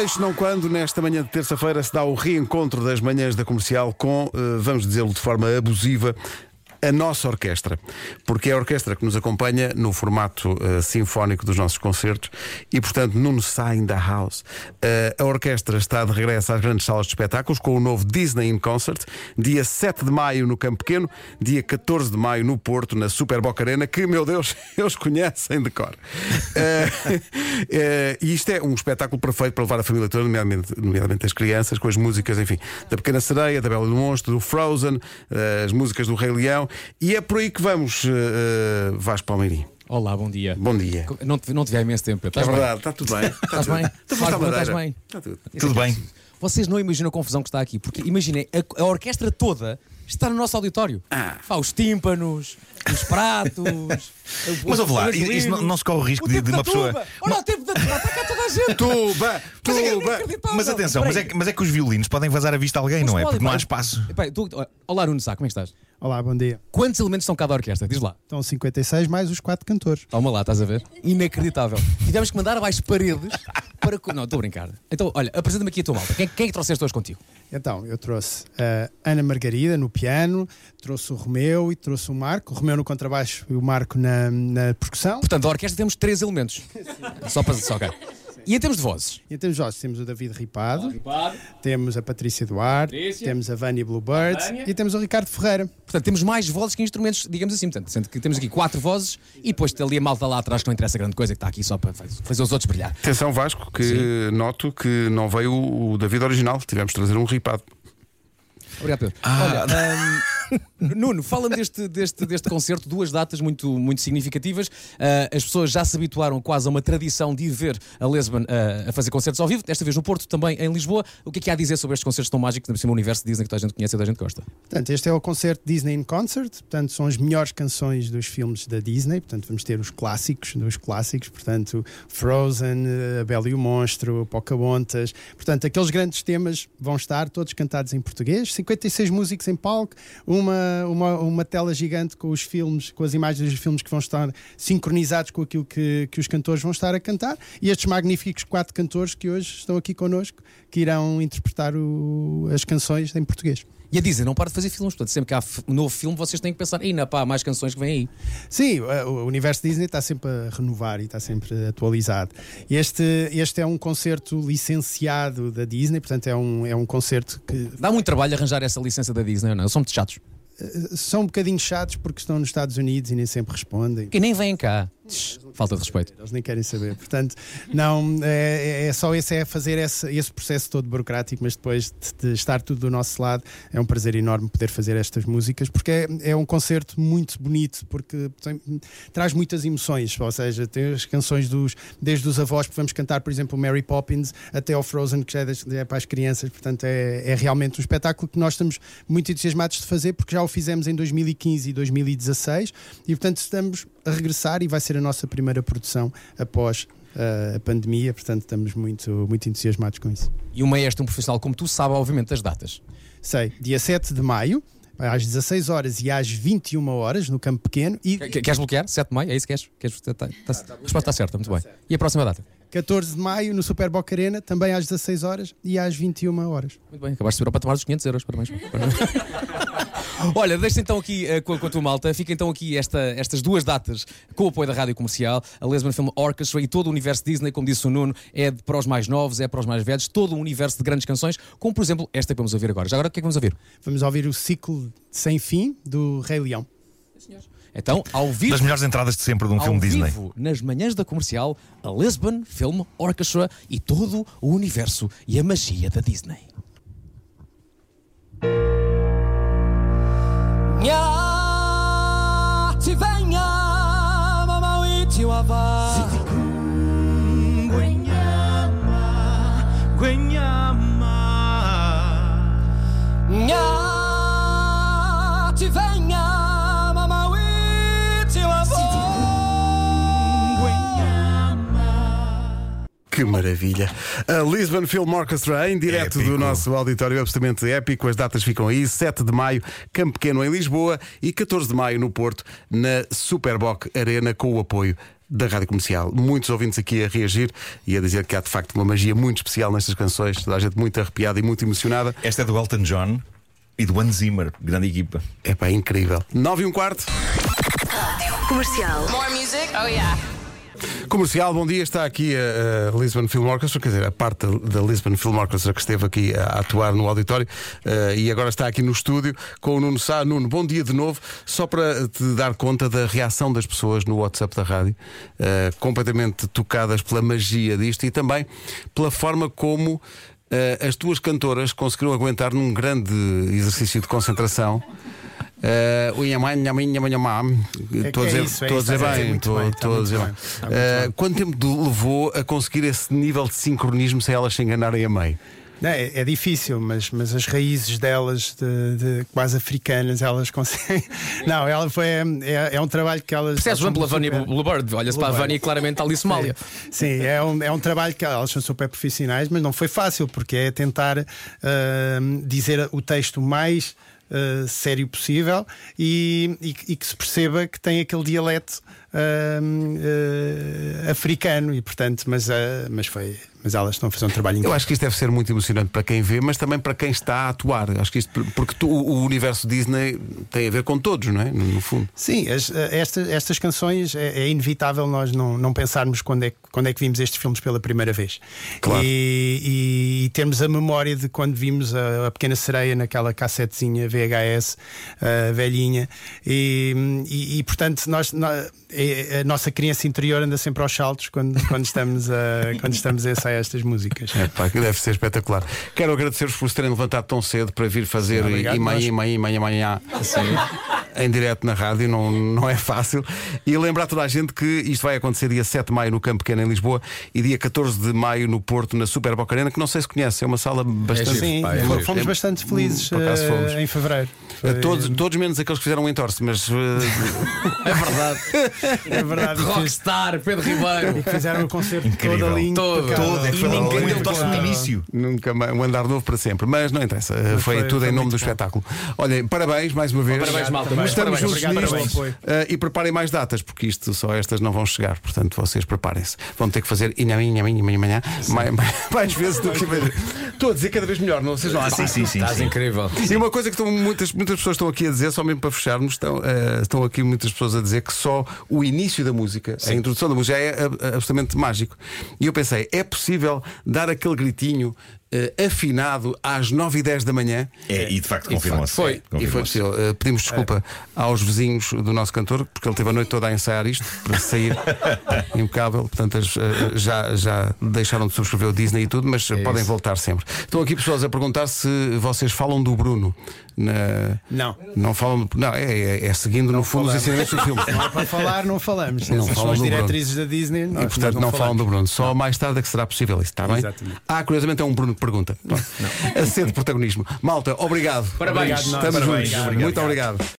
queixo não quando, nesta manhã de terça-feira, se dá o reencontro das manhãs da comercial com, eh, vamos dizê-lo de forma abusiva, a nossa orquestra, porque é a orquestra que nos acompanha no formato uh, sinfónico dos nossos concertos e, portanto, Nuno sai the house. Uh, a orquestra está de regresso às grandes salas de espetáculos com o novo Disney in Concert, dia 7 de maio no Campo Pequeno, dia 14 de maio no Porto, na Super Boca Arena, que, meu Deus, eles conhecem de cor. Uh, e isto é um espetáculo perfeito para levar a família toda, nomeadamente, nomeadamente as crianças, com as músicas, enfim, da Pequena Sereia, da Bela do Monstro, do Frozen, as músicas do Rei Leão. E é por aí que vamos, uh, Vasco Palmeirim. Olá, bom dia. Bom dia. Não te, não te vi há imenso tempo. Estás é verdade, está tudo bem. Estás bem? Estás bem? Está tudo. Tudo bem. Vocês não imaginam a confusão que está aqui, porque imaginem, a, a orquestra toda está no nosso auditório. Ah. Fá, os tímpanos, os pratos. Mas ouve lá, isso não, não se corre o risco o de, de uma pessoa. Tuba. Olha o tempo da tuba, está cá toda a gente. Tuba, tuba. Mas atenção, mas é, mas é que os violinos podem vazar a vista a alguém, Mas não é? podem, Porque não há espaço. Tu- olá, Nuno Sá, como é que estás? Olá, bom dia. Quantos elementos são cada orquestra? Diz lá. Estão 56 mais os quatro cantores. Toma lá, estás a ver? Inacreditável. Tivemos que mandar abaixo paredes para. co- Não, estou a brincar. Então, olha, apresenta-me aqui a tua malta. Quem, quem é que trouxeste hoje contigo? Então, eu trouxe a Ana Margarida no piano, trouxe o Romeu e trouxe o Marco. O Romeu no contrabaixo e o Marco na, na percussão. Portanto, a orquestra temos três elementos. Só para. Só, ok. E em termos de vozes? E temos nós, temos o David Ripado, temos a Patrícia Duarte, temos a Vânia Bluebird e temos o Ricardo Ferreira. Portanto, temos mais vozes que instrumentos, digamos assim. Portanto, sendo que temos aqui quatro vozes e depois ali a malta lá atrás que não interessa grande coisa, que está aqui só para faz- fazer os outros brilhar. Atenção, Vasco, que noto que não veio o David original. Tivemos de trazer um ripado. Obrigado, Pedro. Olha, hum, Nuno, fala-me deste, deste, deste concerto, duas datas muito, muito significativas. Ah, as pessoas já se habituaram quase a uma tradição de ir ver a Lesban ah, a fazer concertos ao vivo, desta vez no Porto, também em Lisboa. O que é que há a dizer sobre estes concertos tão mágicos, por cima o universo Disney que toda a gente conhece e toda a gente gosta? Portanto, este é o concerto Disney in Concert. Portanto, são as melhores canções dos filmes da Disney. Portanto, vamos ter os clássicos dos clássicos. Portanto, Frozen, A Bela e o Monstro, Pocahontas. Portanto, aqueles grandes temas vão estar todos cantados em português. 56 músicos em palco, uma, uma, uma tela gigante com os filmes, com as imagens dos filmes que vão estar sincronizados com aquilo que, que os cantores vão estar a cantar. E estes magníficos quatro cantores que hoje estão aqui connosco, que irão interpretar o- as canções em português. E a Disney não para de fazer filmes, portanto, sempre que há um novo filme, vocês têm que pensar, ainda pá, há mais canções que vêm aí. Sim, o o universo Disney está sempre a renovar e está sempre atualizado. Este, este é um concerto licenciado da Disney, portanto é um, é um concerto que Dá muito trabalho arranjar essa licença da Disney, não? São muito chatos. eh, são um bocadinho chatos porque estão nos Estados Unidos e nem sempre respondem. Que nem vêm cá. Falta de respeito. Eles nem querem saber. Portanto, não, é, é só esse é fazer esse, esse processo todo burocrático, mas depois de, de estar tudo do nosso lado, é um prazer enorme poder fazer estas músicas, porque é, é um concerto muito bonito, porque tem- traz muitas emoções, ou seja, tem as canções dos, desde os avós, que vamos cantar, por exemplo, Mary Poppins, até ao Frozen, que já é, das- é para as crianças, portanto, é, é realmente um espetáculo que nós estamos muito entusiasmados de fazer, porque já o fizemos em 2015 e 2016, e portanto estamos a regressar e vai ser a nossa primeira produção após uh, a pandemia, portanto estamos muito, muito entusiasmados com isso. E um maestro, um profissional como tu, sabe, obviamente, das datas. Sei, dia 7 de maio, às 16 horas e às 21 horas, no Campo Pequeno, e Que- Queres bloquear? 7 de maio? É isso que queres? queres tá, tá, a resposta está certa, muito bem. E a próxima data? 14 de maio no Super Boca Arena, também às 16 horas e às 21 horas. Muito bem, acabaste de subir para tomar os 500 euros. Parabéns. Olha, deixa então aqui eh, com, a- com a tua malta. Fica então aqui esta, estas duas datas com o apoio da rádio comercial, a Lesbian Film Orchestra e todo o universo Disney, como disse o Nuno, é para os mais novos, é para os mais velhos, todo um universo de grandes canções, como por exemplo esta que vamos ouvir agora. Já agora o que é que vamos ouvir? Vamos ouvir o ciclo sem fim do Rei Leão. Então, ao vivo. Das melhores entradas de sempre de um ao filme Disney. vivo, nas manhãs da comercial, a Lisbon Film Orchestra e todo o universo e a magia da Disney. Nya ti venha mama witi Que maravilha. A Lisbon Film Orchestra, em direto Épico. do nosso auditório absolutamente épico. As datas ficam aí: 7 de maio, Campo Pequeno em Lisboa e 14 de maio no Porto, na Superboc Arena, com o apoio da Rádio Comercial. Muitos ouvintes aqui a reagir e a dizer que há de facto uma magia muito especial nestas canções, toda a gente muito arrepiada e muito emocionada. Esta é do Elton John e do Hans Zimmer, grande equipa. É pá, incrível. 9 e um quarto. Comercial. More music? Oh, yeah. Comercial, bom dia. Está aqui a, a Lisbon Film Orchestra, quer dizer, a parte da, Lisbon Film Orchestra que esteve aqui a, a atuar no auditório eh, e agora está aqui no estúdio com o Nuno Sá. Nuno, bom dia de novo. Só para te dar conta da reação das pessoas no WhatsApp da rádio, eh, completamente tocadas pela magia disto e também pela forma como. eh, as tuas cantoras conseguiram aguentar num grande exercício de concentração. Uh, o Inhamã, Inhamã, Inhamã, Inhamã. Estou a é dizer, isso, é estou a isso, dizer está a dizer bem, muito estou estou a muito dizer bem, Uh, bem. Quanto tempo levou a conseguir esse nível de sincronismo sem elas se enganarem a? Não, é, é difícil, mas, mas as raízes delas, de, de quase africanas, elas conseguem. Não, ela foi. É, é um trabalho que elas. Percebes bem pela Vânia Bluebird? Olha-se para a. Vânia e claramente está ali Somália. Sim, é um, é um trabalho que elas são super profissionais, mas não foi fácil, porque é tentar ah, dizer o texto mais ah, sério possível e, e, e que se perceba que tem aquele dialeto ah, ah, africano e portanto, mas, ah, mas foi. Mas elas estão a fazer um trabalho Eu incrível. acho que isto deve ser muito emocionante para quem vê, mas também para quem está a atuar. Acho que isto, porque tu- o universo Disney tem a ver com todos, não é? No, no fundo. Sim, as- eh, esta- estas canções é, é inevitável nós não, não pensarmos quando é, que- quando é que vimos estes filmes pela primeira vez. Claro. E, e termos a memória de quando vimos a, a Pequena Sereia naquela cassetezinha VHS eh, velhinha. E, e- e, portanto, nós, nó- é- a nossa criança interior anda sempre aos saltos quando, quando, estamos, a, quando estamos a ensaiar estas músicas. É pá, que deve ser espetacular. Quero agradecer-vos por se terem levantado tão cedo para vir fazer obrigado, Imanhã, nós. Imanhã, Imanhã, Imanhã em direto na rádio, não, não é fácil. E lembrar toda a gente que isto vai acontecer dia 7 de maio no Campo Pequeno em Lisboa e dia 14 de maio no Porto, na Super Boca Arena, que não sei se conhece, é uma sala bastante. giro. Sim, pá, é giro. fomos É- bastante felizes acaso eh, fomos. em fevereiro. Foi- Todos, todos menos aqueles que fizeram um entorce, mas eh, É verdade. é verdade. e Rockstar, Pedro Ribeiro. E que fizeram o concerto Incrível. todo ali Todo. Todo, é que foi foi lá ninguém deu tosse no início. nunca mais um andar novo para sempre. Mas não interessa, foi, foi- tudo foi em nome do bom. espetáculo. Olhem, parabéns mais uma vez. Parabéns, malta. Muitos Estamos parabéns. juntos nisto. Eh, e preparem mais datas, porque isto só estas não vão chegar. Portanto, vocês preparem-se. Vão ter que fazer inha, inha, inha, inha, inha, mais, mais, mais vezes do que. Estou a dizer cada vez melhor, não vocês não acham? Sim, sim, sim. Estás sim. incrível. E uma coisa que estão, muitas, muitas pessoas estão aqui a dizer, só mesmo para fecharmos, estão, eh, estão aqui muitas pessoas a dizer que só o início da música, a introdução da música é ab- absolutamente mágico. E eu pensei, é possível dar aquele gritinho eh, afinado às 9 e 10 da manhã? É, e de facto confirmou-se. foi. E foi possível. Eh, pedimos desculpa aos vizinhos do nosso cantor, porque ele teve a noite toda a ensaiar isto para sair impecável. Portanto, as, eh, já, já deixaram de subscrever o Disney e tudo, mas eh, podem voltar sempre. Estão aqui pessoas a perguntar se vocês falam do Bruno. Na... Não. Não falam. Não, é, é- é seguindo no fundo os ensinamentos do filme. Não é para falar, não falamos. Não Essas falam são as do Bruno. diretrizes da Disney. E Nós, portanto nós não, falam do falamos. Bruno. Só mais tarde é que será possível isso, está bem? Exatamente. Ah, curiosamente é um Bruno que pergunta. Pronto. A ser de protagonismo. Malta, obrigado. Parabéns. Estamos Parabéns. juntos. Obrigado. Muito obrigado.